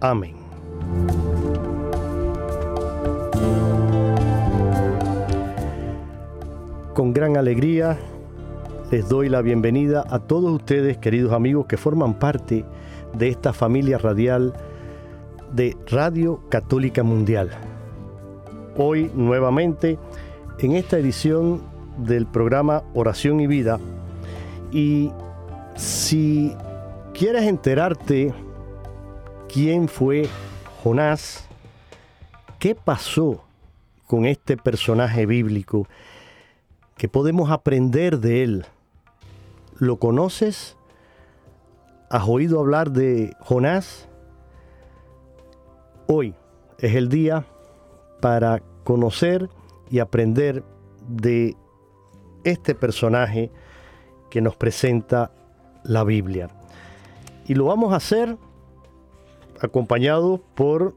Amén. Con gran alegría les doy la bienvenida a todos ustedes, queridos amigos, que forman parte de esta familia radial de Radio Católica Mundial. Hoy nuevamente en esta edición del programa Oración y Vida. Y si quieres enterarte quién fue Jonás, qué pasó con este personaje bíblico, que podemos aprender de él. ¿Lo conoces? ¿Has oído hablar de Jonás? Hoy es el día para conocer y aprender de este personaje que nos presenta la Biblia. Y lo vamos a hacer acompañado por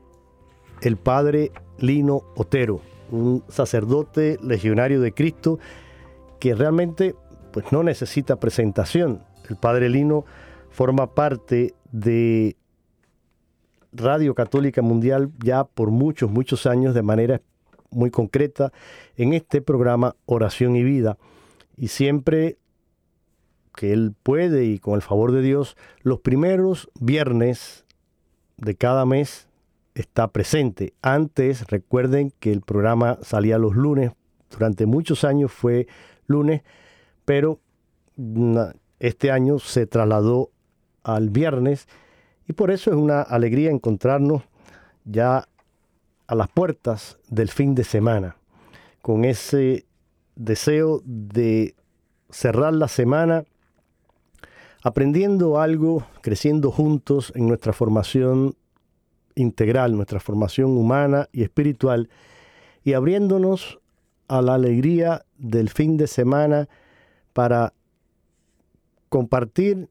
el padre Lino Otero, un sacerdote legionario de Cristo que realmente pues no necesita presentación. El padre Lino forma parte de Radio Católica Mundial ya por muchos, muchos años de manera muy concreta en este programa Oración y Vida. Y siempre que él puede y con el favor de Dios, los primeros viernes de cada mes está presente. Antes, recuerden que el programa salía los lunes, durante muchos años fue lunes, pero este año se trasladó al viernes y por eso es una alegría encontrarnos ya a las puertas del fin de semana, con ese deseo de cerrar la semana aprendiendo algo, creciendo juntos en nuestra formación integral, nuestra formación humana y espiritual, y abriéndonos a la alegría del fin de semana para compartir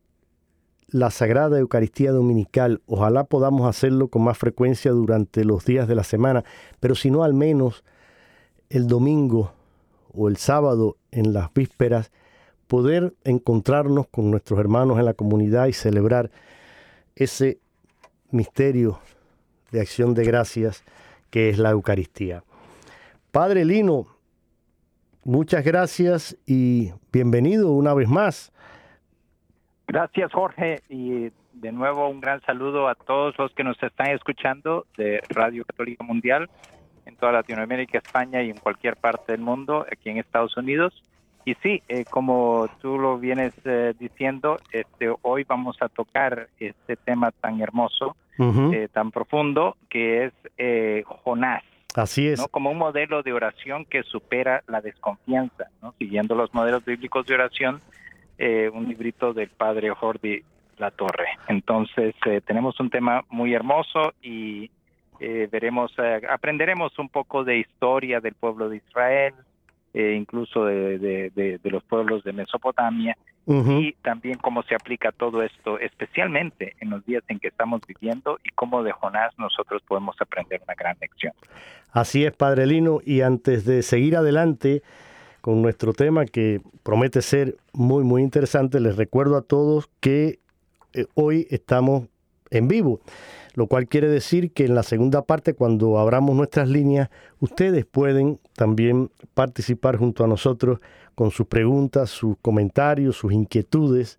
la Sagrada Eucaristía Dominical. Ojalá podamos hacerlo con más frecuencia durante los días de la semana, pero si no al menos el domingo o el sábado en las vísperas, poder encontrarnos con nuestros hermanos en la comunidad y celebrar ese misterio de acción de gracias que es la Eucaristía. Padre Lino, muchas gracias y bienvenido una vez más Gracias, Jorge, y de nuevo un gran saludo a todos los que nos están escuchando de Radio Católica Mundial en toda Latinoamérica, España y en cualquier parte del mundo, aquí en Estados Unidos. Y sí, eh, como tú lo vienes eh, diciendo, este, hoy vamos a tocar este tema tan hermoso, eh, tan profundo, que es Jonás. Así es. ¿no? Como un modelo de oración que supera la desconfianza, ¿no? siguiendo los modelos bíblicos de oración eh, un librito del padre Jordi La Torre. Entonces, eh, tenemos un tema muy hermoso y eh, veremos, aprenderemos un poco de historia del pueblo de Israel, eh, incluso de, los pueblos de Mesopotamia, y también cómo se aplica todo esto, especialmente en los días en que estamos viviendo y cómo de Jonás nosotros podemos aprender una gran lección. Así es, Padre Lino, y antes de seguir adelante con nuestro tema que promete ser muy, muy interesante, les recuerdo a todos que eh, hoy estamos en vivo lo cual quiere decir que en la segunda parte, cuando abramos nuestras líneas, ustedes pueden también participar junto a nosotros con sus preguntas, sus comentarios, sus inquietudes.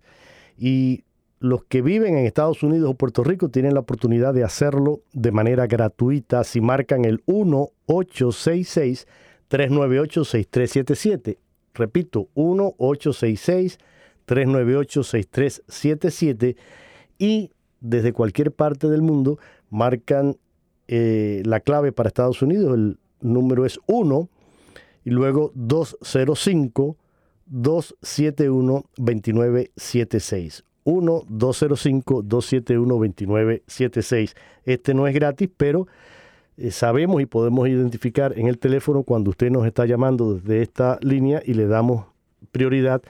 Y los que viven en Estados Unidos o Puerto Rico tienen la oportunidad de hacerlo de manera gratuita. Si marcan el 1-866-398-6377. Repito, 1-866-398-6377 y desde cualquier parte del mundo marcan eh, la clave para Estados Unidos. El número es 1 y luego 205 271 2976. 1 205 271 2976. Este no es gratis, pero eh, sabemos y podemos identificar en el teléfono cuando usted nos está llamando desde esta línea y le damos prioridad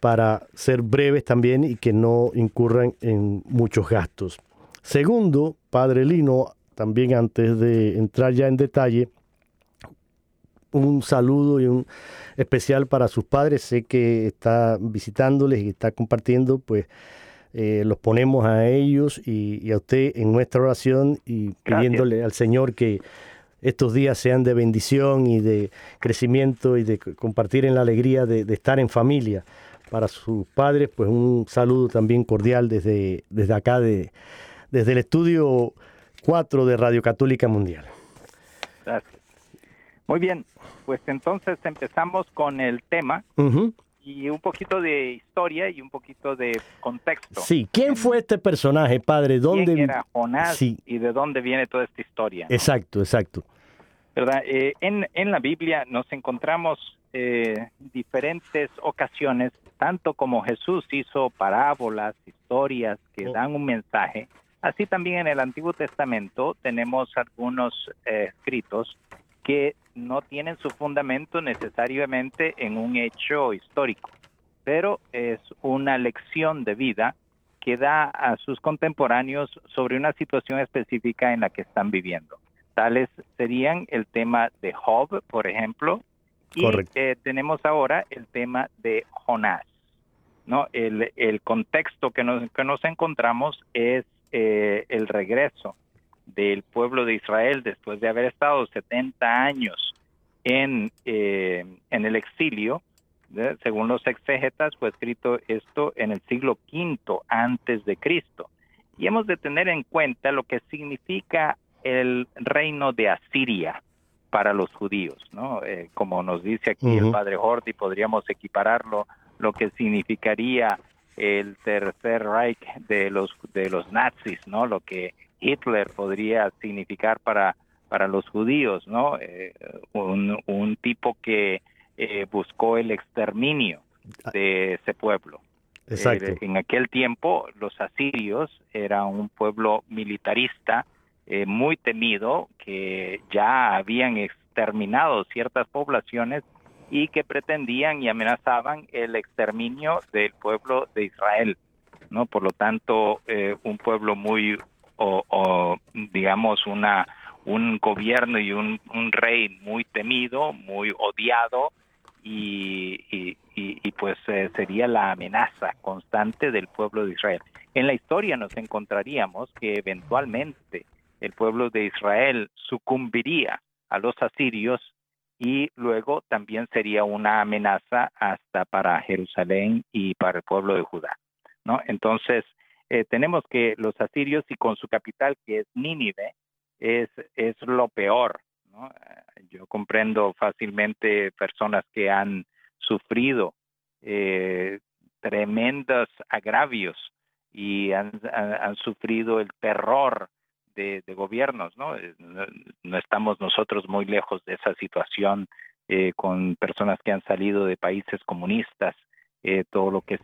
para ser breves también y que no incurran en muchos gastos. Segundo, Padre Lino, también antes de entrar ya en detalle, un saludo y un especial para sus padres. Sé que está visitándoles y está compartiendo, pues eh, los ponemos a ellos y, a usted en nuestra oración y pidiéndole al Señor que estos días sean de bendición y de crecimiento y de compartir en la alegría de estar en familia para sus padres, pues un saludo también cordial desde, desde acá, de, desde el estudio 4 de Radio Católica Mundial. Gracias. Muy bien, pues entonces empezamos con el tema y un poquito de historia y un poquito de contexto. Sí, ¿quién fue este personaje, padre? ¿Dónde ¿Quién era Jonás y de dónde viene toda esta historia? Exacto, exacto. ¿Verdad? Eh, en, en la Biblia nos encontramos eh, diferentes ocasiones tanto como Jesús hizo parábolas, historias que oh. dan un mensaje, así también en el Antiguo Testamento tenemos algunos eh, escritos que no tienen su fundamento necesariamente en un hecho histórico, pero es una lección de vida que da a sus contemporáneos sobre una situación específica en la que están viviendo. Tales serían el tema de Job, por ejemplo, y eh, tenemos ahora el tema de Jonás. ¿no? El, el contexto que nos, que nos encontramos es eh, el regreso del pueblo de Israel después de haber estado 70 años en, eh, en el exilio. Según los exégetas, fue escrito esto en el siglo V antes de Cristo. Y hemos de tener en cuenta lo que significa el reino de Asiria para los judíos, ¿no? Eh, como nos dice aquí el padre Horty, podríamos equipararlo lo que significaría el tercer Reich de los de los nazis, ¿no? Lo que Hitler podría significar para para los judíos, ¿no? Eh, un, tipo que eh, buscó el exterminio ah. de ese pueblo. Exacto. en aquel tiempo los asirios eran un pueblo militarista eh, muy temido que ya habían exterminado ciertas poblaciones y que pretendían y amenazaban el exterminio del pueblo de Israel, ¿no? Por lo tanto, eh, un pueblo muy, o, digamos, una un gobierno y un, rey muy temido, muy odiado, y, y, pues eh, sería la amenaza constante del pueblo de Israel. En la historia nos encontraríamos que eventualmente el pueblo de Israel sucumbiría a los asirios y luego también sería una amenaza hasta para Jerusalén y para el pueblo de Judá. ¿no? Entonces, eh, tenemos que los asirios y con su capital que es Nínive es, es lo peor. ¿no? Yo comprendo fácilmente personas que han sufrido eh, tremendos agravios y han, han, sufrido el terror de, gobiernos, eh, ¿no? ¿no? estamos nosotros muy lejos de esa situación eh, con personas que han salido de países comunistas, eh, todo lo que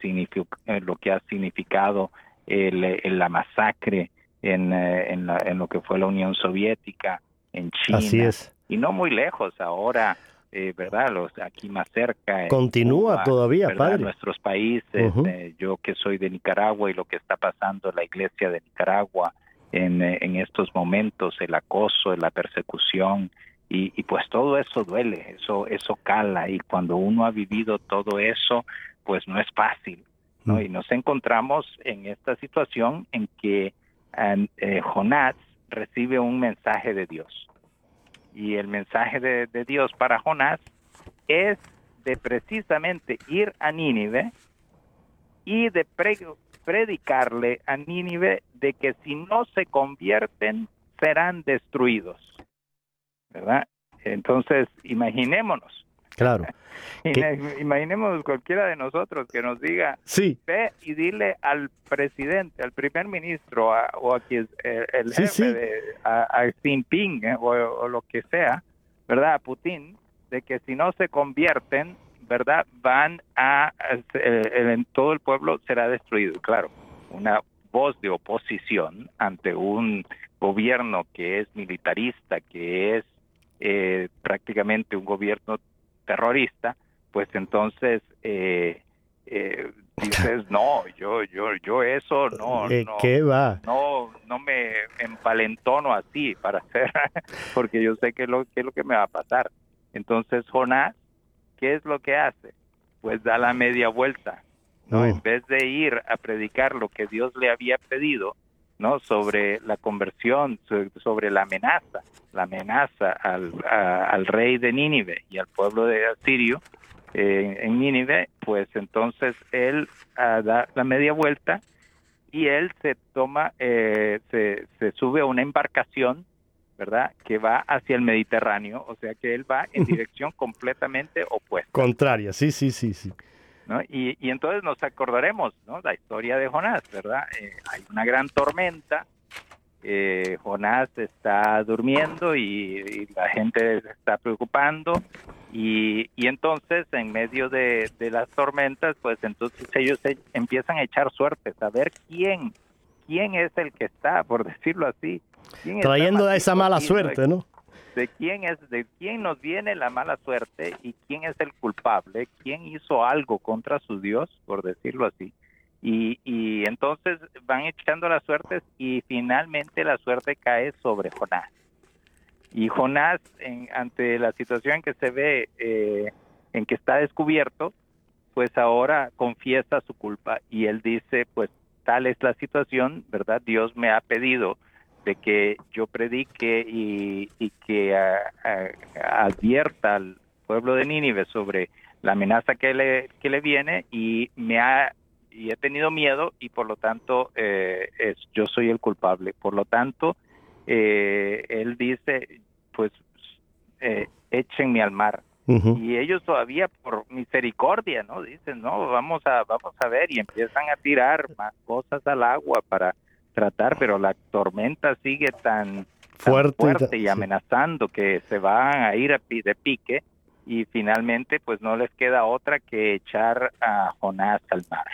lo que ha significado la masacre en, en, en, lo que fue la Unión Soviética, en China. Así es. Y no muy lejos ahora eh, ¿verdad? Los aquí más cerca. Continúa todavía, ¿verdad? padre. Nuestros países, eh, yo que soy de Nicaragua y lo que está pasando en la iglesia de Nicaragua en, eh, en estos momentos, el acoso, la persecución, y, y, pues todo eso duele, eso, eso cala, y cuando uno ha vivido todo eso, pues no es fácil, ¿no? Y nos encontramos en esta situación en que eh, Jonás recibe un mensaje de Dios y el mensaje de, de Dios para Jonás es de precisamente ir a Nínive y de pre predicarle a Nínive de que si no se convierten serán destruidos. ¿Verdad? Entonces, imaginémonos. Claro. Imaginemos cualquiera de nosotros que nos diga, sí. ve y dile al presidente, al primer ministro o a quien el, el sí, jefe sí. de a, a Xi Jinping eh, o, o, lo que sea, ¿verdad? A Putin, de que si no se convierten, ¿verdad? Van a, eh, en todo el pueblo será destruido. Claro, una voz de oposición ante un gobierno que es militarista, que es eh, prácticamente un gobierno terrorista, pues entonces eh, eh, dices no, yo, yo, yo eso no, no, ¿qué va? no, no me empalentono así para hacer, porque yo sé que lo que es lo que me va a pasar. Entonces Jonás, ¿qué es lo que hace? Pues da la media vuelta, ¿no? En vez de ir a predicar lo que Dios le había pedido, ¿no? Sobre la conversión, sobre la amenaza, la amenaza al, a, al rey de Nínive y al pueblo de Asirio eh, en Nínive, pues entonces él uh, da la media vuelta y él se toma, eh, se, se sube a una embarcación, ¿verdad? Que va hacia el Mediterráneo, o sea que él va en dirección completamente opuesta. Contraria, sí, sí, sí, sí. ¿no? Y, y, entonces nos acordaremos, ¿no? La historia de Jonás, ¿verdad? Eh, hay una gran tormenta, eh, Jonás está durmiendo y, y, la gente se está preocupando y, y entonces en medio de, de, las tormentas, pues entonces ellos se empiezan a echar suertes, a ver quién, quién es el que está, por decirlo así. Trayendo esa mala suerte, ¿no? de quién es de quién nos viene la mala suerte y quién es el culpable, quién hizo algo contra su Dios, por decirlo así. Y, y entonces van echando las suertes y finalmente la suerte cae sobre Jonás. Y Jonás, en, ante la situación en que se ve, eh, en que está descubierto, pues ahora confiesa su culpa y él dice, pues tal es la situación, ¿verdad? Dios me ha pedido de que yo predique y, y que a, a, advierta al pueblo de Nínive sobre la amenaza que le, que le viene y me ha y he tenido miedo y por lo tanto eh, es, yo soy el culpable. Por lo tanto, eh, él dice, pues eh, échenme al mar. Uh -huh. Y ellos todavía por misericordia, ¿no? Dicen, no, vamos a, vamos a ver y empiezan a tirar más cosas al agua para tratar, pero la tormenta sigue tan fuerte, tan fuerte y amenazando sí. que se van a ir a, de pique y finalmente pues no les queda otra que echar a Jonás al mar.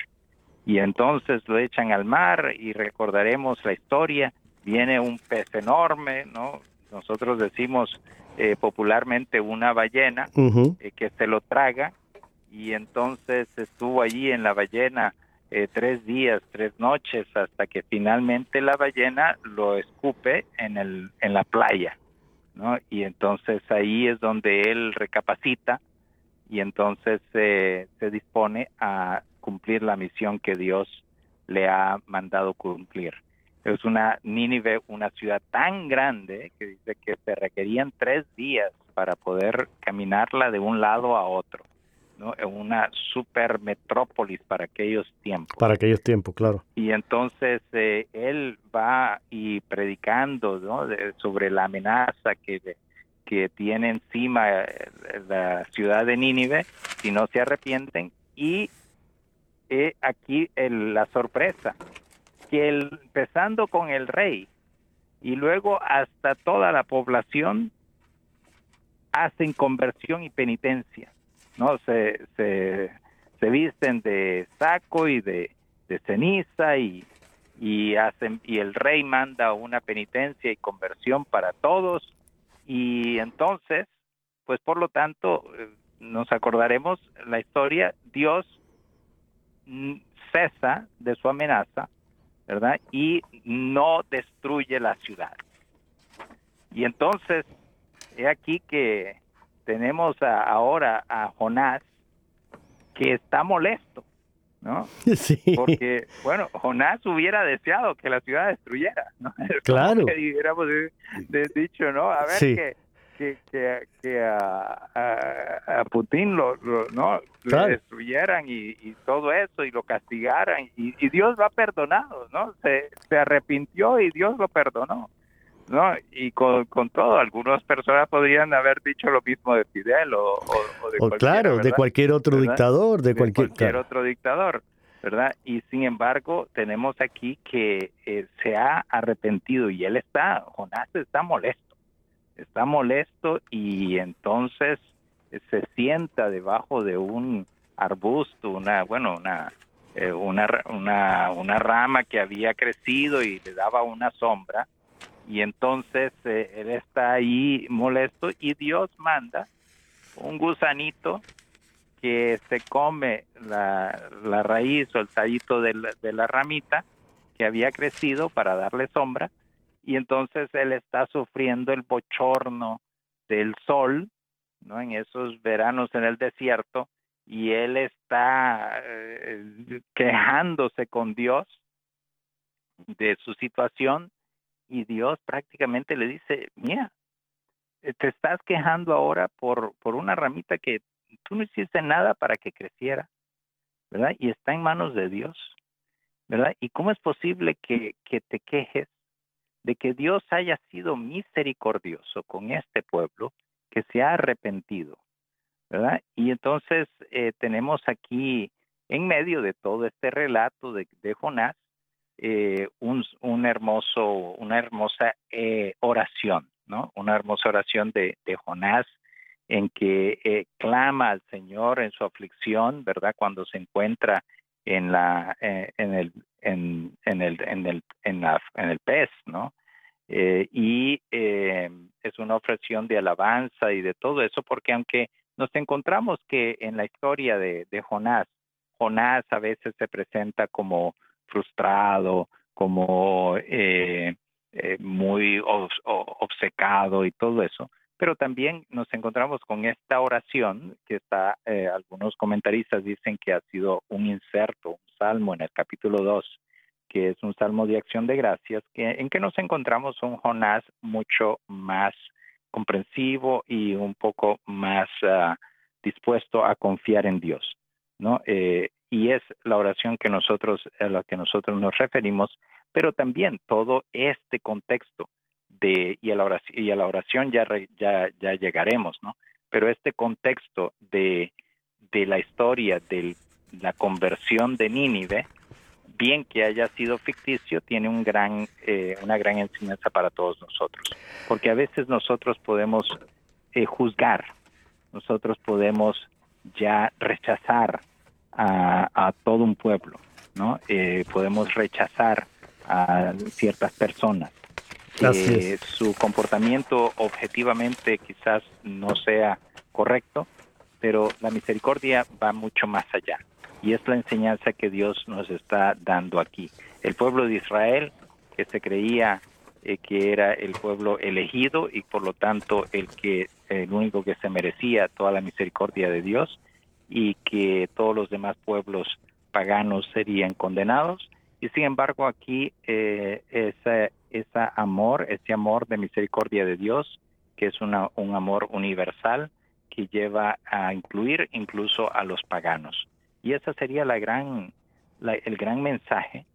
Y entonces lo echan al mar y recordaremos la historia, viene un pez enorme, ¿no? Nosotros decimos eh, popularmente una ballena uh -huh. eh, que se lo traga y entonces estuvo allí en la ballena eh, tres días, tres noches, hasta que finalmente la ballena lo escupe en, el, en la playa, ¿no? Y entonces ahí es donde él recapacita y entonces eh, se dispone a cumplir la misión que Dios le ha mandado cumplir. Es una Nínive, una ciudad tan grande que dice que se requerían tres días para poder caminarla de un lado a otro. ¿No? una super metrópolis para aquellos tiempos. Para aquellos tiempos, claro. Y entonces eh, él va y predicando ¿no? de, sobre la amenaza que, que tiene encima eh, la ciudad de Nínive si no se arrepienten. Y eh, aquí el, la sorpresa, que el, empezando con el rey y luego hasta toda la población hacen conversión y penitencia no se, se, se visten de saco y de, de ceniza y, y hacen y el rey manda una penitencia y conversión para todos y entonces pues por lo tanto, eh, nos acordaremos la historia, Dios cesa de su amenaza, ¿verdad? Y no destruye la ciudad. Y entonces, he aquí que tenemos ahora a Jonás que está molesto, ¿no? Sí. Porque, bueno, Jonás hubiera deseado que la ciudad destruyera, ¿no? Claro. Que hubiéramos dicho, ¿no? A ver, que, que, que, a, Putin lo, ¿no? destruyeran y, todo eso y lo castigaran y, y, Dios lo ha perdonado, ¿no? Se, se arrepintió y Dios lo perdonó. ¿No? Y con, con, todo, algunas personas podrían haber dicho lo mismo de Fidel o, o, de Claro, de cualquier otro dictador, de, cualquier, otro dictador, ¿verdad? Y sin embargo, tenemos aquí que eh, se ha arrepentido y él está, Jonás está molesto, está molesto y entonces eh, se sienta debajo de un arbusto, una, bueno, una, eh, una, una, una rama que había crecido y le daba una sombra y entonces eh, él está ahí molesto y Dios manda un gusanito que se come la, raíz o el tallito de la, ramita que había crecido para darle sombra y entonces él está sufriendo el bochorno del sol, ¿no? En esos veranos en el desierto y él está eh, quejándose con Dios de su situación y Dios prácticamente le dice, mira, eh, te estás quejando ahora por, por una ramita que tú no hiciste nada para que creciera, ¿verdad? Y está en manos de Dios, ¿verdad? ¿Y cómo es posible que, que te quejes de que Dios haya sido misericordioso con este pueblo que se ha arrepentido, ¿verdad? Y entonces eh, tenemos aquí, en medio de todo este relato de, de Jonás, eh, un, hermoso, una hermosa eh, oración, ¿no? Una hermosa oración de, Jonás en que eh, clama al Señor en su aflicción, ¿verdad? Cuando se encuentra en la en el en, el en el en, la, en el pez, ¿no? y es una ofrección de alabanza y de todo eso, porque aunque nos encontramos que en la historia de Jonás, Jonás a veces se presenta como frustrado, como eh, eh, muy obcecado y todo eso. Pero también nos encontramos con esta oración que está, eh, algunos comentaristas dicen que ha sido un inserto, un salmo en el capítulo 2, que es un salmo de acción de gracias, que, en que nos encontramos un Jonás mucho más comprensivo y un poco más ah, dispuesto a confiar en Dios. ¿No? Eh, y es la oración que nosotros, a la que nosotros nos referimos, pero también todo este contexto de, y a la oración, y a la oración ya, ya, ya llegaremos, ¿no? Pero este contexto de, de la historia de la conversión de Nínive, bien que haya sido ficticio, tiene un gran, eh, una gran enseñanza para todos nosotros. Porque a veces nosotros podemos eh, juzgar, nosotros podemos ya rechazar a, todo un pueblo, ¿no? Eh, podemos rechazar a ciertas personas. Eh, su comportamiento objetivamente quizás no sea correcto, pero la misericordia va mucho más allá. Y es la enseñanza que Dios nos está dando aquí. El pueblo de Israel, que se creía eh, que era el pueblo elegido y por lo tanto el que el único que se merecía toda la misericordia de Dios, y que todos los demás pueblos paganos serían condenados. Y sin embargo aquí eh, ese, amor, ese amor de misericordia de Dios, que es una, un amor universal que lleva a incluir incluso a los paganos. Y ese sería la gran, el gran mensaje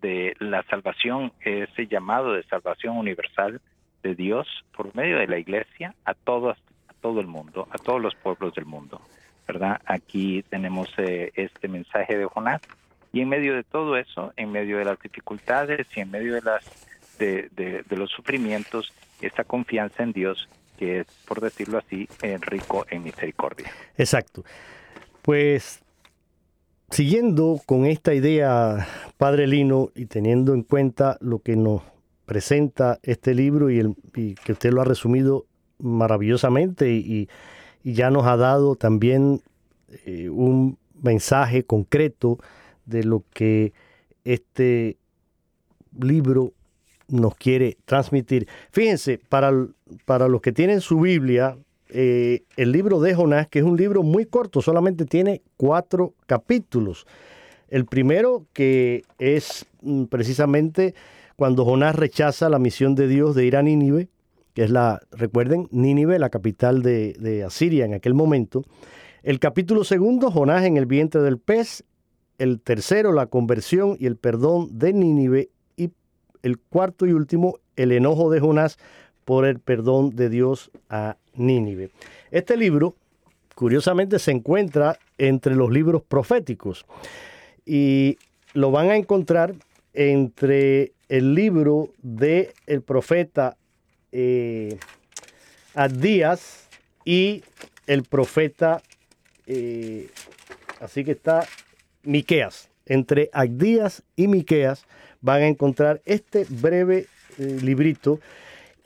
de la salvación, ese llamado de salvación universal de Dios por medio de la iglesia a todos, todo el mundo, a todos los pueblos del mundo. ¿verdad? Aquí tenemos eh, este mensaje de Jonás y en medio de todo eso, en medio de las dificultades y en medio de las de, los sufrimientos, esta confianza en Dios que es, por decirlo así, eh, rico en misericordia. Exacto. Pues siguiendo con esta idea, Padre Lino, y teniendo en cuenta lo que nos presenta este libro y, y que usted lo ha resumido maravillosamente y, ya nos ha dado también eh, un mensaje concreto de lo que este libro nos quiere transmitir. Fíjense, para, para los que tienen su Biblia, eh, el libro de Jonás, que es un libro muy corto, solamente tiene cuatro capítulos. El primero que es mm, precisamente cuando Jonás rechaza la misión de Dios de ir a Nínive, que es la, recuerden, Nínive, la capital de, de Asiria en aquel momento. El capítulo segundo, Jonás en el vientre del pez. El tercero, la conversión y el perdón de Nínive. Y el cuarto y último, el enojo de Jonás por el perdón de Dios a Nínive. Este libro, curiosamente, se encuentra entre los libros proféticos y lo van a encontrar entre el libro de el profeta eh, Adías y el profeta, eh, así que está Miqueas. Entre Adías y Miqueas van a encontrar este breve eh, librito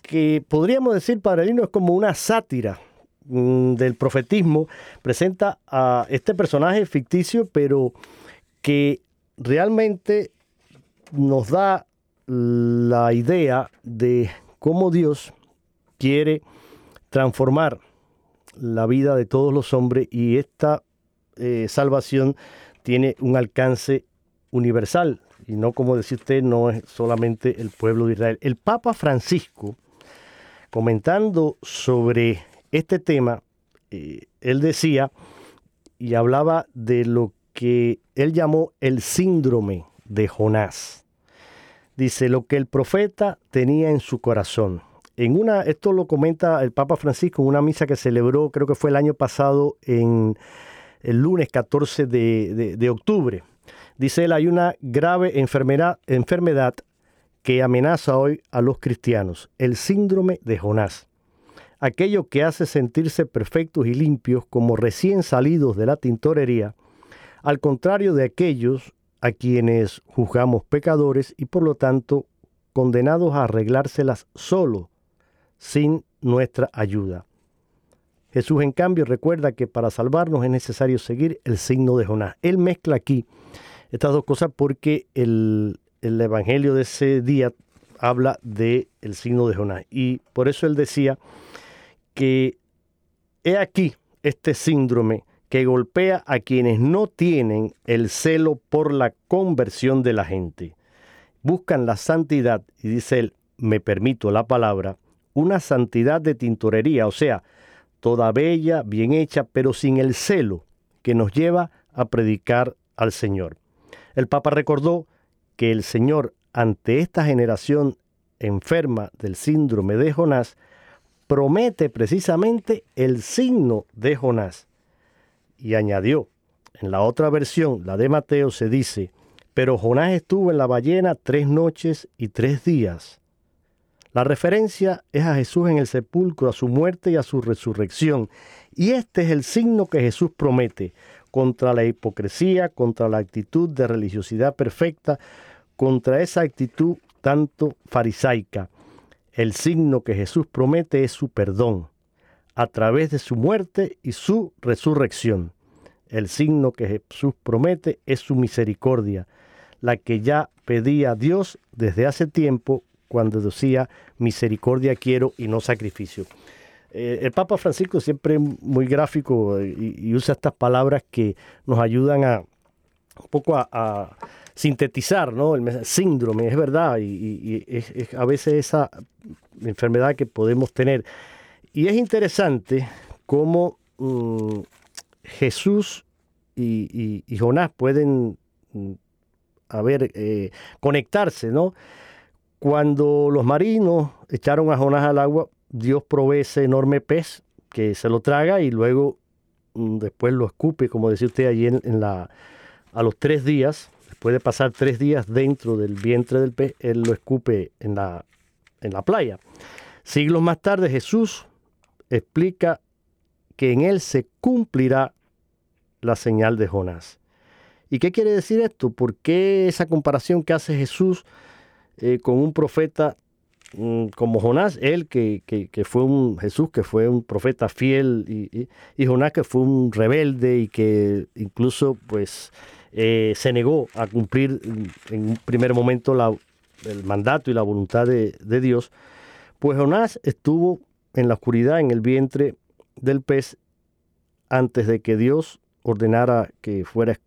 que podríamos decir para Lino es como una sátira mm, del profetismo. Presenta a este personaje ficticio, pero que realmente nos da la idea de cómo Dios quiere transformar la vida de todos los hombres y esta eh, salvación tiene un alcance universal y no como decía usted, no es solamente el pueblo de Israel. El Papa Francisco, comentando sobre este tema, eh, él decía y hablaba de lo que él llamó el síndrome de Jonás. Dice lo que el profeta tenía en su corazón. En una, esto lo comenta el Papa Francisco en una misa que celebró, creo que fue el año pasado, en el lunes 14 de, de octubre. Dice él, hay una grave enfermedad, enfermedad que amenaza hoy a los cristianos, el síndrome de Jonás. Aquello que hace sentirse perfectos y limpios como recién salidos de la tintorería, al contrario de aquellos a quienes juzgamos pecadores y por lo tanto condenados a arreglárselas solo, sin nuestra ayuda. Jesús en cambio recuerda que para salvarnos es necesario seguir el signo de Jonás. Él mezcla aquí estas dos cosas porque el, Evangelio de ese día habla del el signo de Jonás. Y por eso él decía que he aquí este síndrome que golpea a quienes no tienen el celo por la conversión de la gente. Buscan la santidad, y dice él, me permito la palabra, una santidad de tintorería, o sea, toda bella, bien hecha, pero sin el celo que nos lleva a predicar al Señor. El Papa recordó que el Señor, ante esta generación enferma del síndrome de Jonás, promete precisamente el signo de Jonás y añadió, en la otra versión, la de Mateo, se dice, pero Jonás estuvo en la ballena tres noches y tres días. La referencia es a Jesús en el sepulcro, a su muerte y a su resurrección. Y este es el signo que Jesús promete contra la hipocresía, contra la actitud de religiosidad perfecta, contra esa actitud tanto farisaica. El signo que Jesús promete es su perdón a través de su muerte y su resurrección. El signo que Jesús promete es su misericordia, la que ya pedía Dios desde hace tiempo cuando decía misericordia quiero y no sacrificio. Eh, el Papa Francisco siempre muy gráfico eh, y, usa estas palabras que nos ayudan a un poco a, sintetizar ¿no? el síndrome, es verdad, y, es, a veces esa enfermedad que podemos tener. Y es interesante cómo mm, Jesús y, Jonás pueden, mm, eh, conectarse, ¿no? Cuando los marinos echaron a Jonás al agua, Dios provee ese enorme pez que se lo traga y luego mm, después lo escupe, como decía usted allí en, la, a los tres días, después de pasar tres días dentro del vientre del pez, él lo escupe en la, en la playa. Siglos más tarde Jesús explica que en él se cumplirá la señal de Jonás. ¿Y qué quiere decir esto? ¿Por qué esa comparación que hace Jesús eh, con un profeta como Jonás, él que, fue un Jesús, que fue un profeta fiel, y, Jonás que fue un rebelde y que incluso pues eh, se negó a cumplir en un primer momento la, el mandato y la voluntad de, de Dios, pues Jonás estuvo en la oscuridad, en el vientre del pez, antes de que Dios ordenara que fuera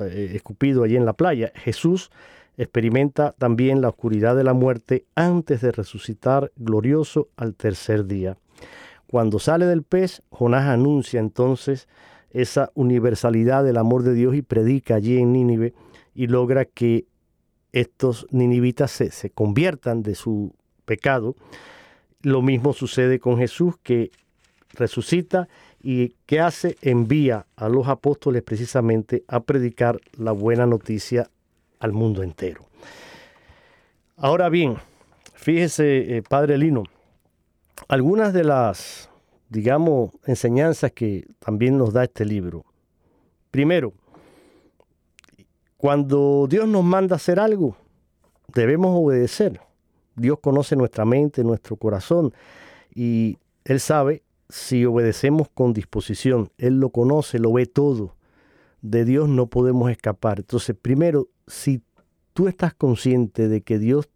eh, escupido allí en la playa. Jesús experimenta también la oscuridad de la muerte antes de resucitar glorioso al tercer día. Cuando sale del pez, Jonás anuncia entonces esa universalidad del amor de Dios y predica allí en Nínive y logra que estos ninivitas se, se conviertan de su pecado. Lo mismo sucede con Jesús que resucita y que hace envía a los apóstoles precisamente a predicar la buena noticia al mundo entero. Ahora bien, fíjese, eh, Padre Lino, algunas de las, digamos, enseñanzas que también nos da este libro. Primero, cuando Dios nos manda hacer algo, debemos obedecer. Dios conoce nuestra mente, nuestro corazón, y Él sabe si obedecemos con disposición. Él lo conoce, lo ve todo. De Dios no podemos escapar. Entonces, primero, si tú estás consciente de que Dios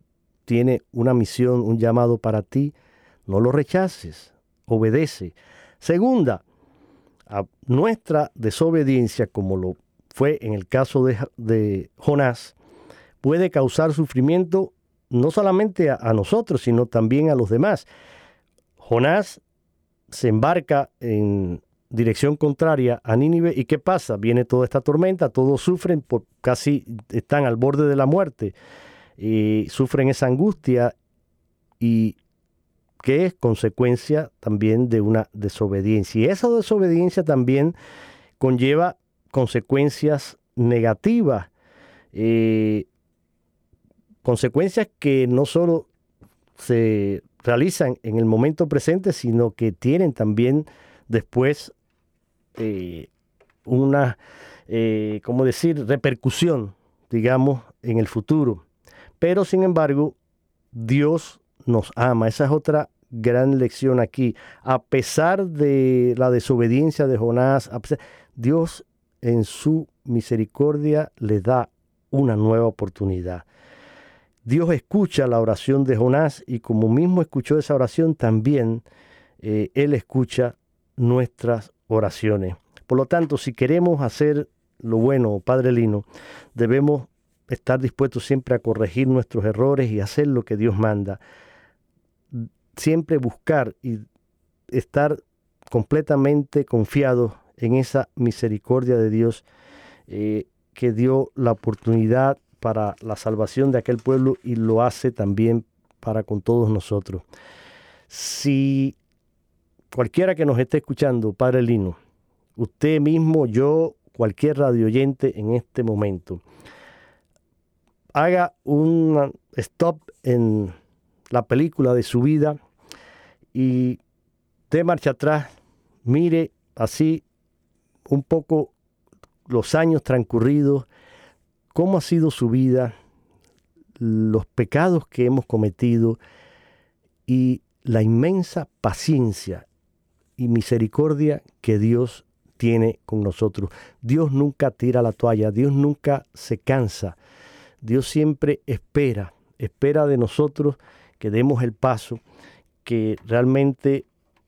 tiene una misión, un llamado para ti, no lo rechaces, obedece. Segunda, a nuestra desobediencia, como lo fue en el caso de, Jonás, puede causar sufrimiento no solamente a nosotros, sino también a los demás. Jonás se embarca en dirección contraria a Nínive y ¿qué pasa? Viene toda esta tormenta, todos sufren, por, casi están al borde de la muerte y sufren esa angustia y que es consecuencia también de una desobediencia. Y esa desobediencia también conlleva consecuencias negativas, eh, consecuencias que no solo se realizan en el momento presente, sino que tienen también después eh, una, eh, ¿cómo decir?, repercusión, digamos, en el futuro. Pero, sin embargo, Dios nos ama. Esa es otra gran lección aquí. A pesar de la desobediencia de Jonás, Dios en su misericordia le da una nueva oportunidad. Dios escucha la oración de Jonás y como mismo escuchó esa oración, también eh, Él escucha nuestras oraciones. Por lo tanto, si queremos hacer lo bueno, Padre Lino, debemos estar dispuestos siempre a corregir nuestros errores y hacer lo que Dios manda. Siempre buscar y estar completamente confiados en esa misericordia de Dios eh, que dio la oportunidad para la salvación de aquel pueblo y lo hace también para con todos nosotros. Si cualquiera que nos esté escuchando, Padre Lino, usted mismo, yo, cualquier radio oyente en este momento, haga un stop en la película de su vida y de marcha atrás, mire así un poco los años transcurridos, cómo ha sido su vida, los pecados que hemos cometido y la inmensa paciencia y misericordia que Dios tiene con nosotros. Dios nunca tira la toalla, Dios nunca se cansa, Dios siempre espera, espera de nosotros que demos el paso, que realmente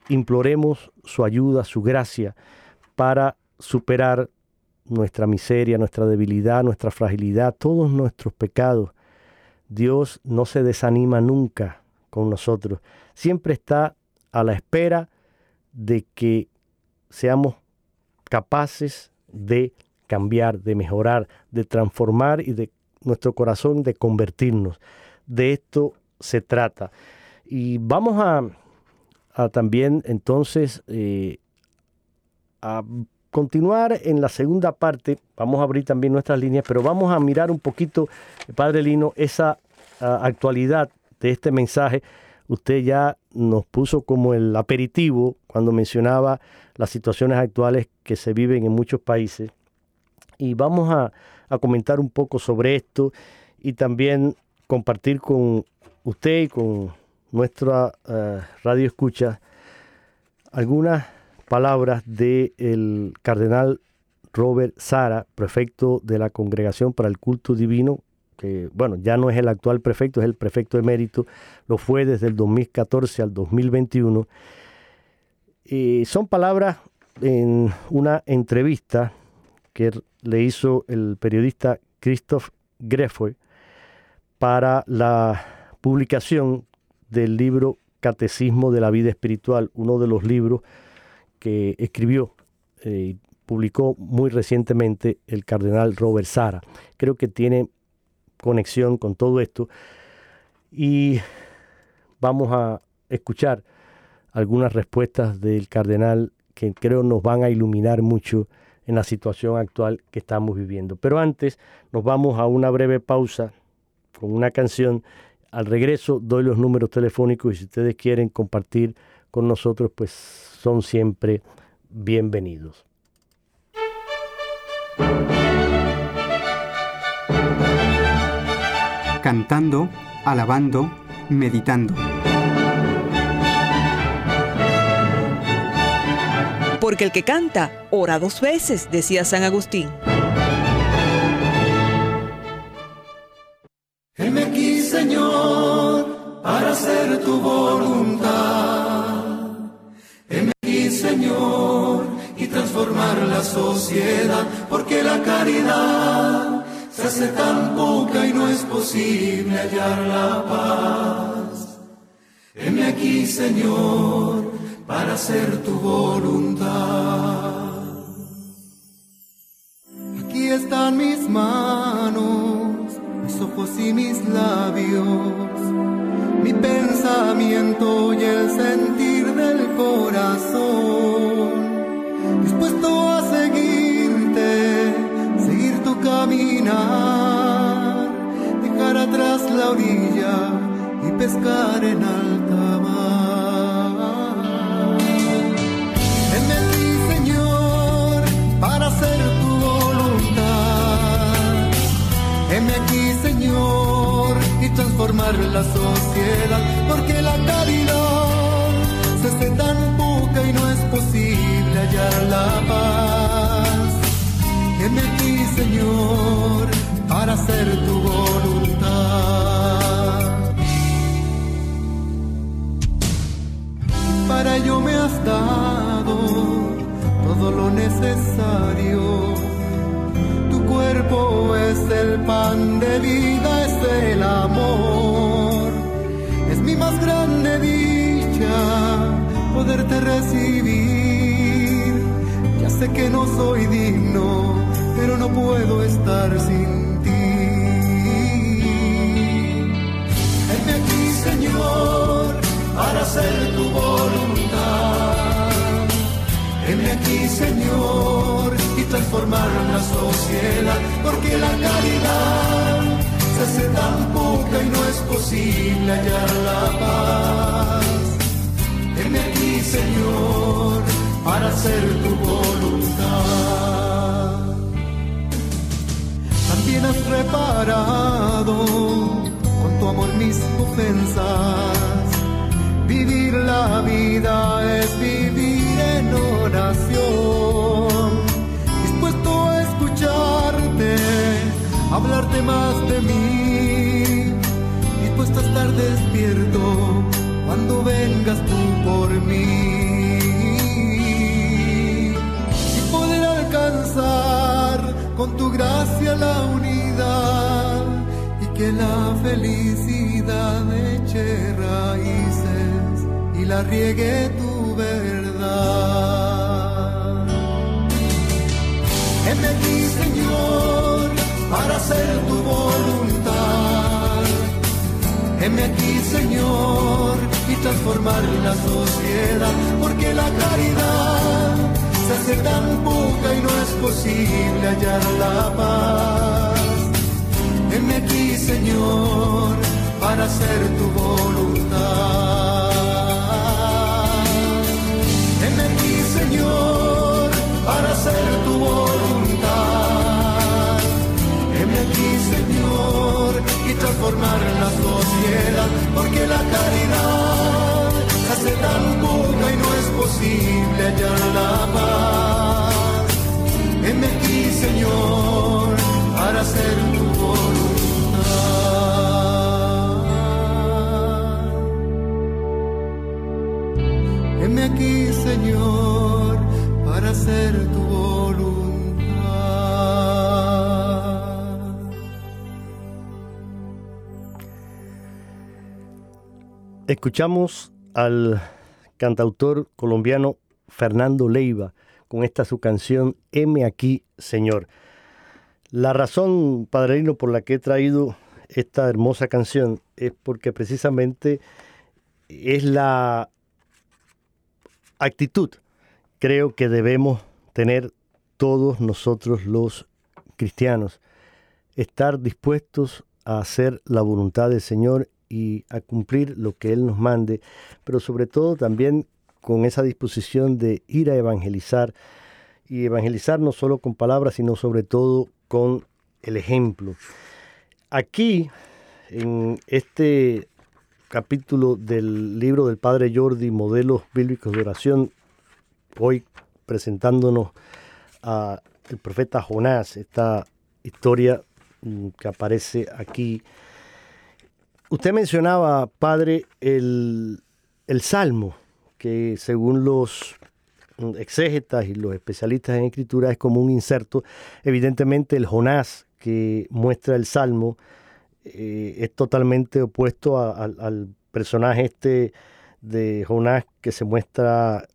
imploremos su ayuda, su gracia para superar nuestra miseria, nuestra debilidad, nuestra fragilidad, todos nuestros pecados. Dios no se desanima nunca con nosotros. Siempre está a la espera de que seamos capaces de cambiar, de mejorar, de transformar y de nuestro corazón de convertirnos. De esto se trata. Y vamos a, también entonces eh, a continuar en la segunda parte, vamos a abrir también nuestras líneas, pero vamos a mirar un poquito, Padre Lino, esa actualidad de este mensaje. Usted ya nos puso como el aperitivo cuando mencionaba las situaciones actuales que se viven en muchos países. Y vamos a, comentar un poco sobre esto y también compartir con usted y con nuestra eh, radio escucha algunas palabras del cardenal Robert Sara, prefecto de la Congregación para el Culto Divino, que bueno, ya no es el actual prefecto, es el prefecto emérito, lo fue desde el 2014 al 2021. Y son palabras en una entrevista que le hizo el periodista Christoph Greffoy para la publicación del libro Catecismo de la Vida Espiritual, uno de los libros que escribió y eh, publicó muy recientemente el cardenal Robert Sara. Creo que tiene conexión con todo esto y vamos a escuchar algunas respuestas del cardenal que creo nos van a iluminar mucho en la situación actual que estamos viviendo. Pero antes nos vamos a una breve pausa con una canción. Al regreso doy los números telefónicos y si ustedes quieren compartir con nosotros, pues son siempre bienvenidos. Cantando, alabando, meditando. Porque el que canta, ora dos veces, decía San Agustín. Heme aquí, Señor, para hacer tu voluntad. Heme aquí, Señor, y transformar la sociedad, porque la caridad se hace tan poca y no es posible hallar la paz. Heme aquí, Señor, para hacer tu voluntad. Aquí están mis manos, mis ojos y mis labios, mi pensamiento y el sentir del corazón, dispuesto a seguirte, seguir tu caminar, dejar atrás la orilla y pescar en alta transformar la sociedad, porque la caridad se hace tan poca y no es posible hallar la paz. Heme aquí, Señor, para hacer tu voluntad. Para ello me has dado todo lo necesario cuerpo es el pan de vida, es el amor. Más grande dicha poderte recibir. Ya sé que no soy digno, pero no puedo estar sin ti. Heme aquí, Señor, para hacer tu voluntad. Heme aquí, Señor transformar la sociedad, porque la caridad se hace tan poca y no es posible hallar la paz. Heme aquí, Señor, para hacer tu voluntad. También has reparado con tu amor mis ofensas. Vivir la vida es vivir en oración más de mí, dispuesto a estar despierto cuando vengas tú por mí. Y poder alcanzar con tu gracia la unidad y que la felicidad eche raíces y la riegue tu verdad. Ti, Señor para hacer tu voluntad. Heme aquí, Señor, y transformar la sociedad, porque la caridad se hace tan poca y no es posible hallar la paz. Heme aquí, Señor, para hacer tu voluntad. Heme aquí, Señor, para hacer tu voluntad transformar la sociedad, porque la caridad hace tan poca y no es posible hallar la paz. En ti, Señor, para hacer tu voluntad. En aquí, Señor, para hacer tu voluntad. Escuchamos al cantautor colombiano Fernando Leiva con esta su canción M aquí, Señor. La razón, padrino, por la que he traído esta hermosa canción es porque precisamente es la actitud, creo que debemos tener todos nosotros los cristianos, estar dispuestos a hacer la voluntad del Señor y a cumplir lo que Él nos mande, pero sobre todo también con esa disposición de ir a evangelizar y evangelizar no solo con palabras, sino sobre todo con el ejemplo. Aquí, en este capítulo del libro del Padre Jordi, Modelos Bíblicos de Oración, hoy presentándonos a el profeta Jonás, esta historia mm, que aparece aquí Usted mencionaba, padre, el, el Salmo, que según los exégetas y los especialistas en escritura es como un inserto. Evidentemente el Jonás que muestra el Salmo eh, es totalmente opuesto al personaje este de Jonás que se muestra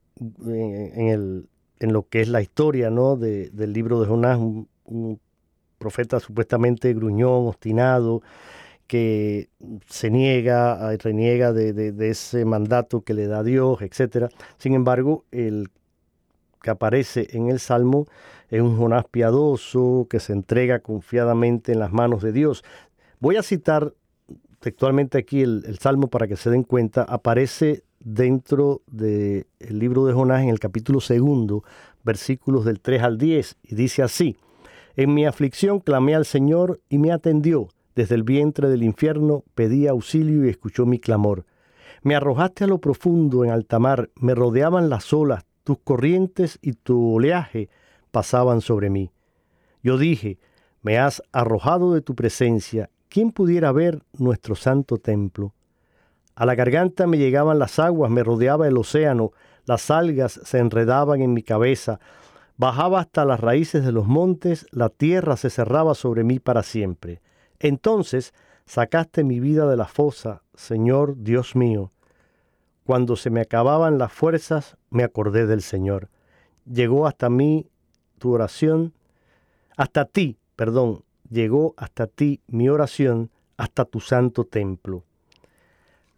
en, el, en lo que es la historia ¿no? del libro de Jonás, un profeta supuestamente gruñón, obstinado, que se niega, reniega de, ese mandato que le da Dios, etc. Sin embargo, el que aparece en el Salmo es un Jonás piadoso que se entrega confiadamente en las manos de Dios. Voy a citar textualmente aquí el, Salmo para que se den cuenta. Aparece dentro del libro de Jonás en el capítulo segundo, versículos del 3 al 10, y dice así, En mi aflicción clamé al Señor y me atendió desde el vientre del infierno pedí auxilio y escuchó mi clamor. Me arrojaste a lo profundo en alta mar, me rodeaban las olas, tus corrientes y tu oleaje pasaban sobre mí. Yo dije, me has arrojado de tu presencia, ¿quién pudiera ver nuestro santo templo? A la garganta me llegaban las aguas, me rodeaba el océano, las algas se enredaban en mi cabeza, bajaba hasta las raíces de los montes, la tierra se cerraba sobre mí para siempre. Entonces sacaste mi vida de la fosa, Señor Dios mío. Cuando se me acababan las fuerzas, me acordé del Señor. Llegó hasta mí tu oración, hasta ti, perdón, llegó hasta ti mi oración, hasta tu santo templo.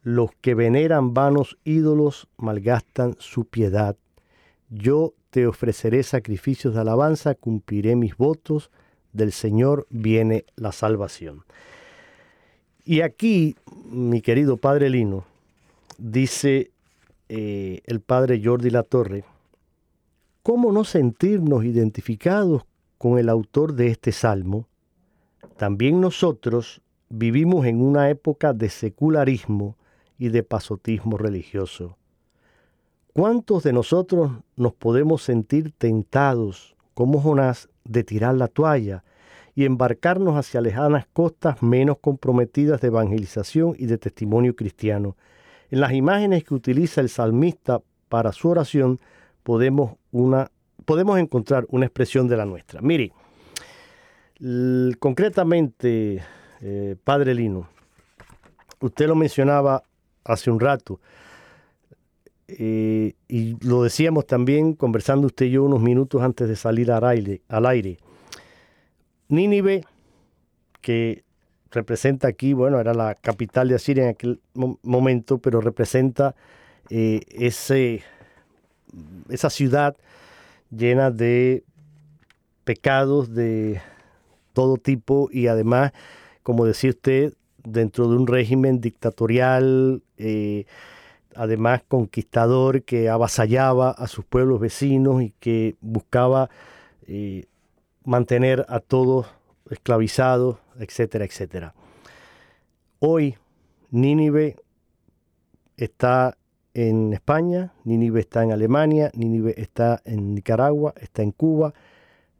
Los que veneran vanos ídolos malgastan su piedad. Yo te ofreceré sacrificios de alabanza, cumpliré mis votos, del Señor viene la salvación. Y aquí, mi querido Padre Lino, dice eh, el Padre Jordi Latorre, ¿cómo no sentirnos identificados con el autor de este salmo? También nosotros vivimos en una época de secularismo y de pasotismo religioso. ¿Cuántos de nosotros nos podemos sentir tentados, como Jonás, de tirar la toalla y embarcarnos hacia lejanas costas menos comprometidas de evangelización y de testimonio cristiano. En las imágenes que utiliza el salmista para su oración podemos, una, podemos encontrar una expresión de la nuestra. Mire, concretamente, eh, Padre Lino, usted lo mencionaba hace un rato, eh, y lo decíamos también conversando usted y yo unos minutos antes de salir al aire. Nínive, que representa aquí, bueno, era la capital de Asiria en aquel momento, pero representa eh, ese, esa ciudad llena de pecados de todo tipo y además, como decía usted, dentro de un régimen dictatorial, eh, además conquistador que avasallaba a sus pueblos vecinos y que buscaba eh, mantener a todos esclavizados, etcétera, etcétera. Hoy Nínive está en España, Nínive está en Alemania, Nínive está en Nicaragua, está en Cuba,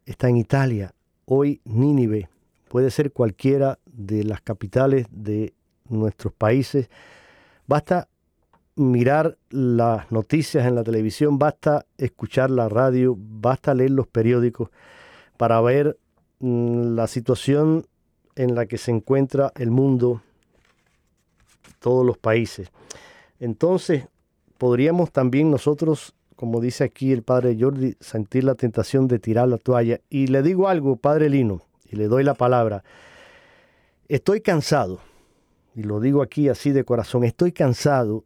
está en Italia. Hoy Nínive puede ser cualquiera de las capitales de nuestros países. Basta mirar las noticias en la televisión, basta escuchar la radio, basta leer los periódicos para ver mm, la situación en la que se encuentra el mundo, todos los países. Entonces, podríamos también nosotros, como dice aquí el padre Jordi, sentir la tentación de tirar la toalla. Y le digo algo, padre Lino, y le doy la palabra. Estoy cansado, y lo digo aquí así de corazón, estoy cansado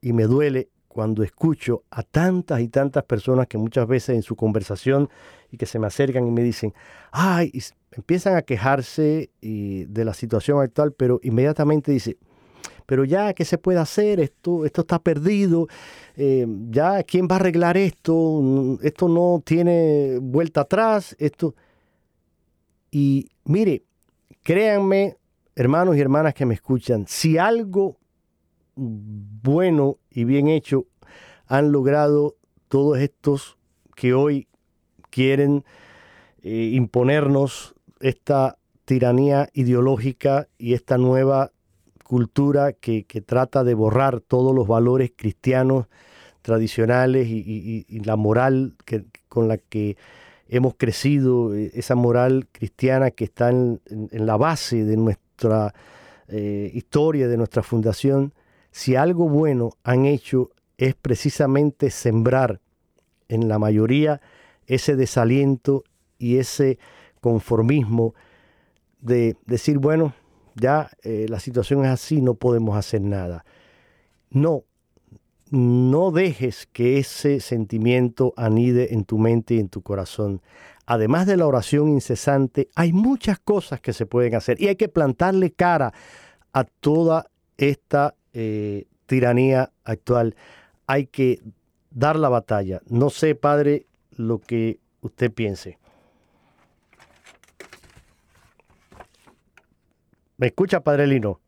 y me duele cuando escucho a tantas y tantas personas que muchas veces en su conversación y que se me acercan y me dicen, ay, empiezan a quejarse de la situación actual, pero inmediatamente dice, pero ya, ¿qué se puede hacer? Esto, esto está perdido, eh, ya, ¿quién va a arreglar esto? Esto no tiene vuelta atrás, esto... Y mire, créanme, hermanos y hermanas que me escuchan, si algo bueno y bien hecho han logrado todos estos que hoy quieren eh, imponernos esta tiranía ideológica y esta nueva cultura que, trata de borrar todos los valores cristianos tradicionales y, la moral que, con la que hemos crecido, eh, esa moral cristiana que está en, la base de nuestra eh, historia, de nuestra fundación, si algo bueno han hecho es precisamente sembrar en la mayoría ese desaliento y ese conformismo de decir, bueno, ya eh, la situación es así, no podemos hacer nada. No, no dejes que ese sentimiento anide en tu mente y en tu corazón. Además de la oración incesante, hay muchas cosas que se pueden hacer y hay que plantarle cara a toda esta eh, tiranía actual. Hay que dar la batalla. No sé, padre, lo que usted piense. ¿Me escucha, Padre Lino?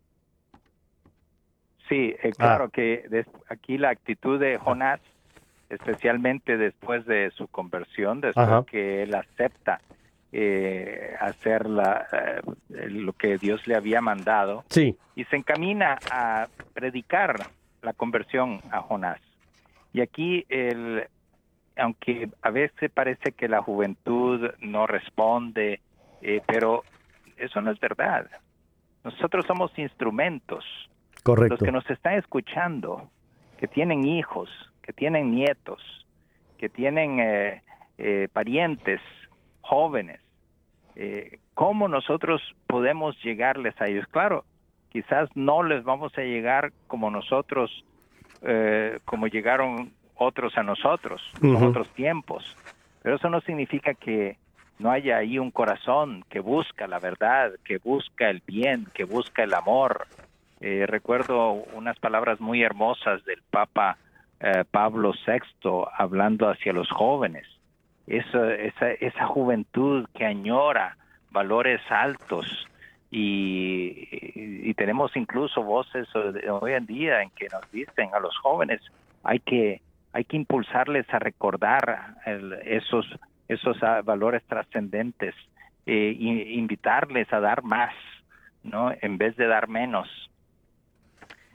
Sí, eh, claro ah. que aquí la actitud de Jonás, especialmente después de su conversión, después que él acepta eh, hacer la, eh, lo que Dios le había mandado, sí. y se encamina a predicar la conversión a Jonás. Y aquí el, aunque a veces parece que la juventud no responde, eh, pero eso no es verdad. Nosotros somos instrumentos. Correcto. Los que nos están escuchando, que tienen hijos, que tienen nietos, que tienen eh, eh, parientes jóvenes, ¿cómo nosotros podemos llegarles a ellos? Claro, quizás no les vamos a llegar como nosotros, como llegaron otros a nosotros, en otros tiempos. Pero eso no significa que no haya ahí un corazón que busca la verdad, que busca el bien, que busca el amor. Eh, recuerdo unas palabras muy hermosas del Papa eh, Pablo VI hablando hacia los jóvenes. Esa, esa, esa juventud que añora valores altos, y, y, tenemos incluso voces hoy en día en que nos dicen a los jóvenes hay que hay que impulsarles a recordar esos, esos ah, valores trascendentes, e invitarles a dar más, ¿no? En vez de dar menos.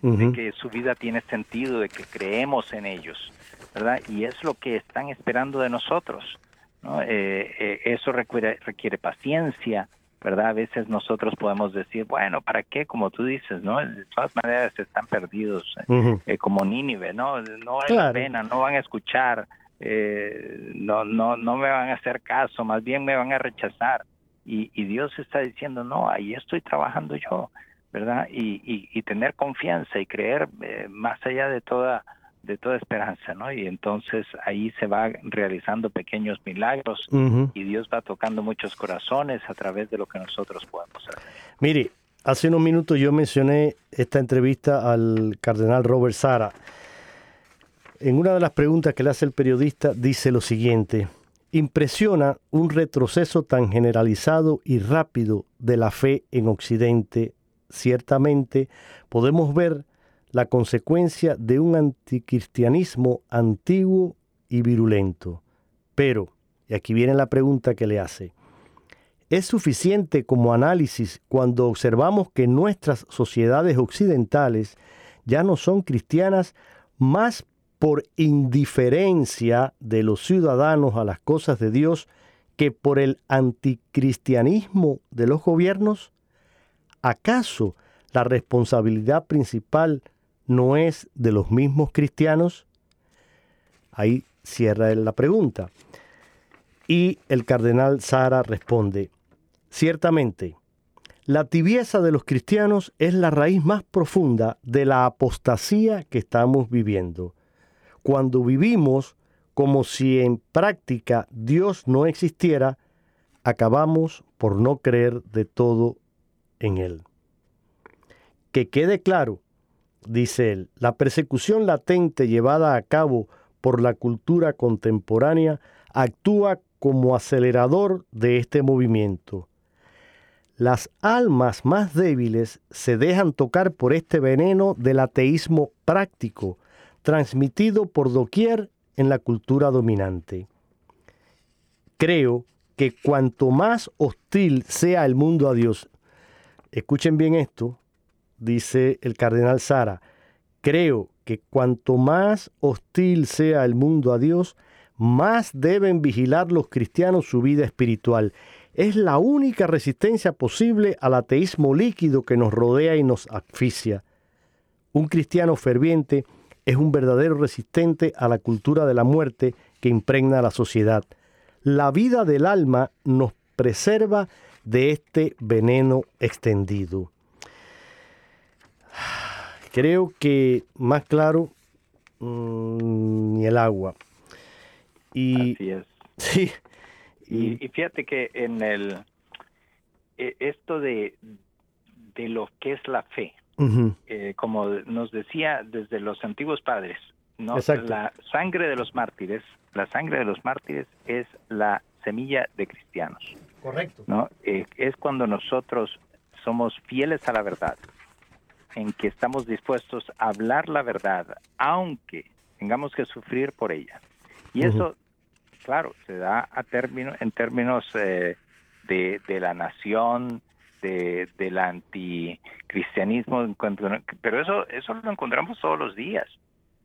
De que su vida tiene sentido, de que creemos en ellos, ¿verdad? Y es lo que están esperando de nosotros, ¿no? Eh, eh, eso requiere, requiere paciencia, ¿verdad? A veces nosotros podemos decir, bueno, ¿para qué? Como tú dices, ¿no? De todas maneras están perdidos, eh, como Nínive, ¿no? No hay la pena, no van a escuchar, eh, no, no, no me van a hacer caso, más bien me van a rechazar. Y, y Dios está diciendo, no, ahí estoy trabajando yo, ¿verdad? Y, y, y tener confianza y creer eh, más allá de toda de toda esperanza, ¿no? Y entonces ahí se va realizando pequeños milagros y Dios va tocando muchos corazones a través de lo que nosotros podemos hacer. Mire, hace unos minutos yo mencioné esta entrevista al cardenal Robert Sara. En una de las preguntas que le hace el periodista dice lo siguiente, impresiona un retroceso tan generalizado y rápido de la fe en Occidente. Ciertamente podemos ver la consecuencia de un anticristianismo antiguo y virulento. Pero, y aquí viene la pregunta que le hace, ¿es suficiente como análisis cuando observamos que nuestras sociedades occidentales ya no son cristianas más por indiferencia de los ciudadanos a las cosas de Dios que por el anticristianismo de los gobiernos? ¿Acaso la responsabilidad principal no es de los mismos cristianos? Ahí cierra la pregunta. Y el cardenal Sara responde, ciertamente, la tibieza de los cristianos es la raíz más profunda de la apostasía que estamos viviendo. Cuando vivimos como si en práctica Dios no existiera, acabamos por no creer de todo en Él. Que quede claro, dice él, la persecución latente llevada a cabo por la cultura contemporánea actúa como acelerador de este movimiento. Las almas más débiles se dejan tocar por este veneno del ateísmo práctico, transmitido por doquier en la cultura dominante. Creo que cuanto más hostil sea el mundo a Dios, escuchen bien esto, dice el cardenal Sara, creo que cuanto más hostil sea el mundo a Dios, más deben vigilar los cristianos su vida espiritual es la única resistencia posible al ateísmo líquido que nos rodea y nos asfixia. Un cristiano ferviente es un verdadero resistente a la cultura de la muerte que impregna la sociedad. La vida del alma nos preserva de este veneno extendido. Creo que más claro mm, ni el agua. Y, Así es. Sí, y, fíjate que en el e, esto de, de lo que es la fe, eh, como nos decía desde los antiguos padres, ¿no? la sangre de los mártires, la sangre de los mártires es la semilla de cristianos. Correcto. ¿no? Eh, es cuando nosotros somos fieles a la verdad, en que estamos dispuestos a hablar la verdad, aunque tengamos que sufrir por ella. Y eso claro, se da a término, en términos eh, de, de, la nación, de, del anticristianismo, pero eso, eso lo encontramos todos los días.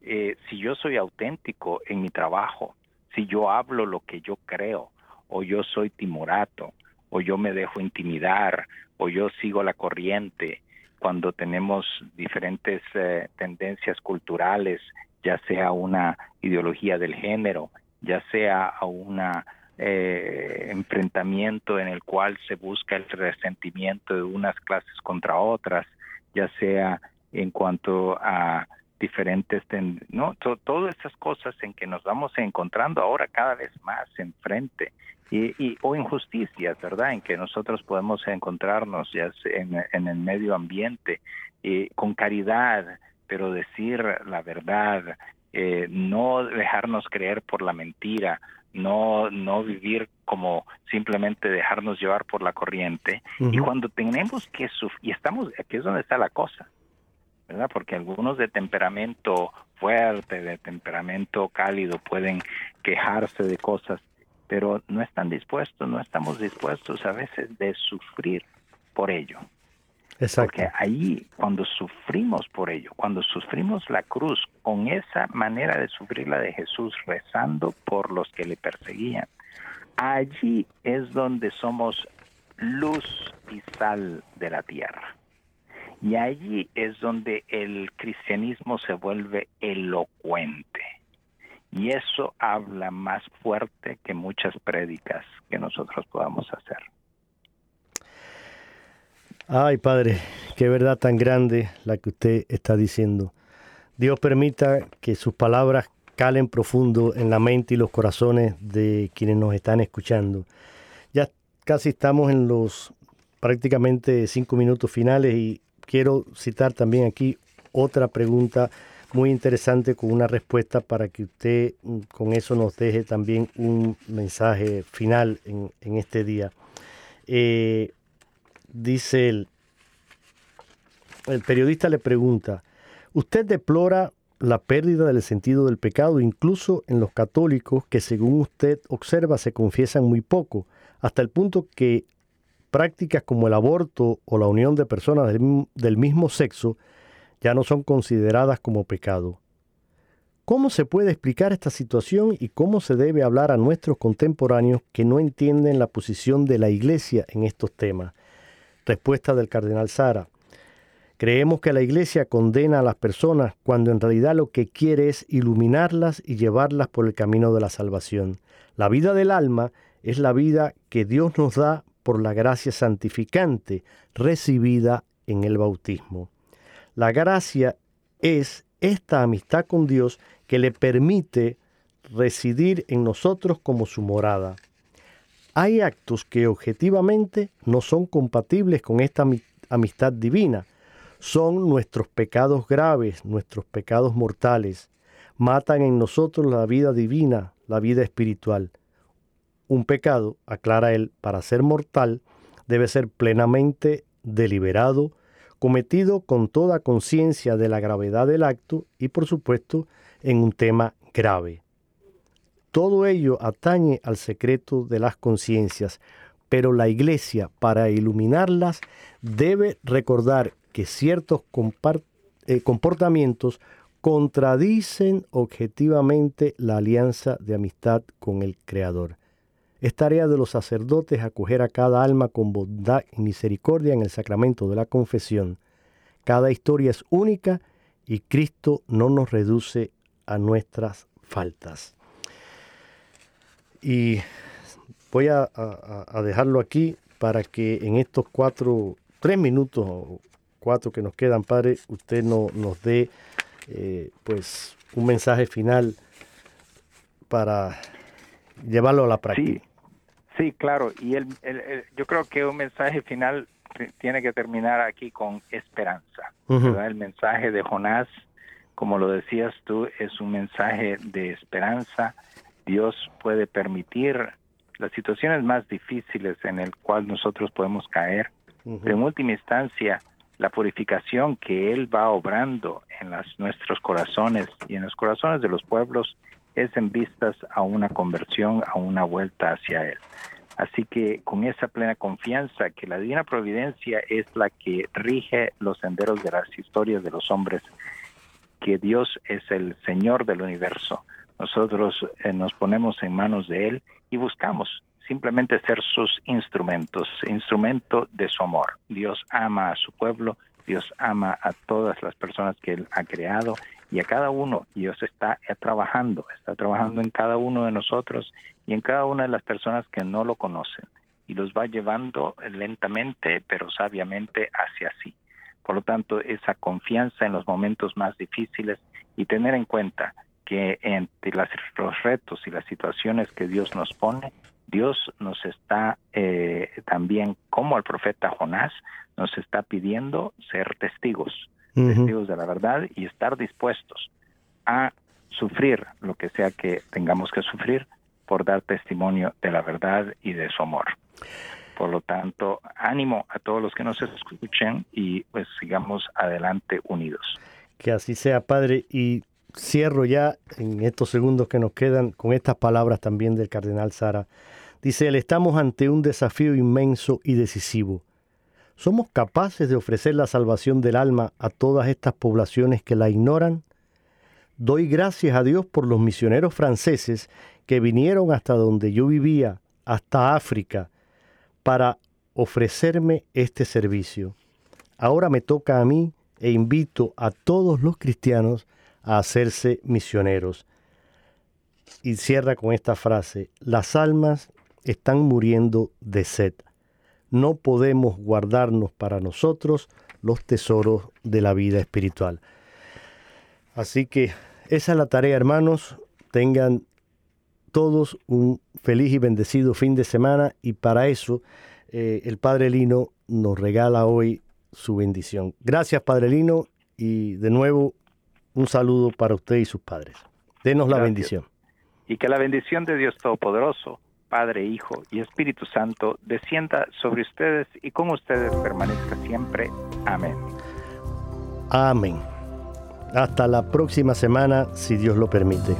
Eh, si yo soy auténtico en mi trabajo, si yo hablo lo que yo creo, o yo soy timorato, o yo me dejo intimidar, o yo sigo la corriente, cuando tenemos diferentes eh, tendencias culturales, ya sea una ideología del género, ya sea un eh, enfrentamiento en el cual se busca el resentimiento de unas clases contra otras, ya sea en cuanto a diferentes, no, todas estas cosas en que nos vamos encontrando ahora cada vez más enfrente y, y o injusticias, ¿verdad? En que nosotros podemos encontrarnos ya en, en el medio ambiente y con caridad, pero decir la verdad, eh, no dejarnos creer por la mentira, no, no vivir como simplemente dejarnos llevar por la corriente. Y cuando tenemos que sufrir, y estamos, aquí es donde está la cosa, ¿verdad? Porque algunos de temperamento fuerte, de temperamento cálido, pueden quejarse de cosas, pero no están dispuestos, no estamos dispuestos a veces de sufrir por ello. Porque ahí, cuando sufrimos por ello, cuando sufrimos la cruz con esa manera de sufrir la de Jesús, rezando por los que le perseguían, allí es donde somos luz y sal de la tierra. Y allí es donde el cristianismo se vuelve elocuente. Y eso habla más fuerte que muchas prédicas que nosotros podamos hacer. Ay, Padre, qué verdad tan grande la que usted está diciendo. Dios permita que sus palabras calen profundo en la mente y los corazones de quienes nos están escuchando. Ya casi estamos en los prácticamente cinco minutos finales y quiero citar también aquí otra pregunta muy interesante con una respuesta para que usted mm, con eso nos deje también un mensaje final en, este día. Eh, dice el periodista le pregunta, Usted deplora la pérdida del sentido del pecado, incluso en los católicos que según usted observa se confiesan muy poco, hasta el punto que prácticas como el aborto o la unión de personas del, mismo sexo ya no son consideradas como pecado. ¿Cómo se puede explicar esta situación y cómo se debe hablar a nuestros contemporáneos que no entienden la posición de la Iglesia en estos temas? Respuesta del cardenal Sara. Creemos que la Iglesia condena a las personas cuando en realidad lo que quiere es iluminarlas y llevarlas por el camino de la salvación. La vida del alma es la vida que Dios nos da por la gracia santificante recibida en el bautismo. La gracia es esta amistad con Dios que le permite residir en nosotros como su morada. Hay actos que objetivamente no son compatibles con esta amistad divina, son nuestros pecados graves, nuestros pecados mortales. Matan en nosotros la vida divina, la vida espiritual. Un pecado, aclara él, para ser mortal, debe ser plenamente deliberado, cometido con toda conciencia de la gravedad del acto y por supuesto en un tema grave. Todo ello atañe al secreto de las conciencias, pero la Iglesia, para iluminarlas, debe recordar que ciertos eh, comportamientos contradicen objetivamente la alianza de amistad con el Creador. Es tarea de los sacerdotes acoger a cada alma con bondad y misericordia en el sacramento de la confesión. Cada historia es única y Cristo no nos reduce a nuestras faltas. Y voy a, dejarlo aquí para que en estos cuatro, tres minutos cuatro que nos quedan, Padre, usted no, nos dé eh, pues un mensaje final para llevarlo a la práctica. Claro, y el, yo creo que un mensaje final tiene que terminar aquí con esperanza. El mensaje de Jonás, como lo decías tú, es un mensaje de esperanza. Dios puede permitir las situaciones más difíciles en el cual nosotros podemos caer. en última instancia, la purificación que Él va obrando en las, nuestros corazones y en los corazones de los pueblos es en vistas a una conversión, a una vuelta hacia Él. Así que con esa plena confianza que la divina providencia es la que rige los senderos de las historias de los hombres, que Dios es el Señor del universo, nosotros eh, nos ponemos en manos de Él y buscamos simplemente ser sus instrumentos, instrumento de su amor. Dios ama a su pueblo, Dios ama a todas las personas que Él ha creado y a cada uno Dios está trabajando, está trabajando en cada uno de nosotros y en cada una de las personas que no lo conocen y los va llevando lentamente pero sabiamente hacia sí. Por lo tanto, esa confianza en los momentos más difíciles y tener en cuenta que entre los retos y las situaciones que Dios nos pone, Dios nos está eh, también, como al profeta Jonás, nos está pidiendo ser testigos, testigos de la verdad y estar dispuestos a sufrir lo que sea que tengamos que sufrir por dar testimonio de la verdad y de su amor. Por lo tanto, ánimo a todos los que nos escuchen y pues sigamos adelante unidos. Que así sea, Padre. Y cierro ya en estos segundos que nos quedan con estas palabras también del cardenal Sara. Dice él, estamos ante un desafío inmenso y decisivo. ¿Somos capaces de ofrecer la salvación del alma a todas estas poblaciones que la ignoran? Doy gracias a Dios por los misioneros franceses que vinieron hasta donde yo vivía, hasta África, para ofrecerme este servicio. Ahora me toca a mí e invito a todos los cristianos a hacerse misioneros. Y cierra con esta frase, las almas están muriendo de sed. No podemos guardarnos para nosotros los tesoros de la vida espiritual. Así que esa es la tarea, hermanos. Tengan todos un feliz y bendecido fin de semana y para eso eh, el Padre Lino nos regala hoy su bendición. Gracias, Padre Lino, y de nuevo un saludo para usted y sus padres. Denos la bendición. Y que la bendición de Dios Todopoderoso, Padre, Hijo y Espíritu Santo, descienda sobre ustedes y con ustedes permanezca siempre. Amén. Amén. Hasta la próxima semana, si Dios lo permite.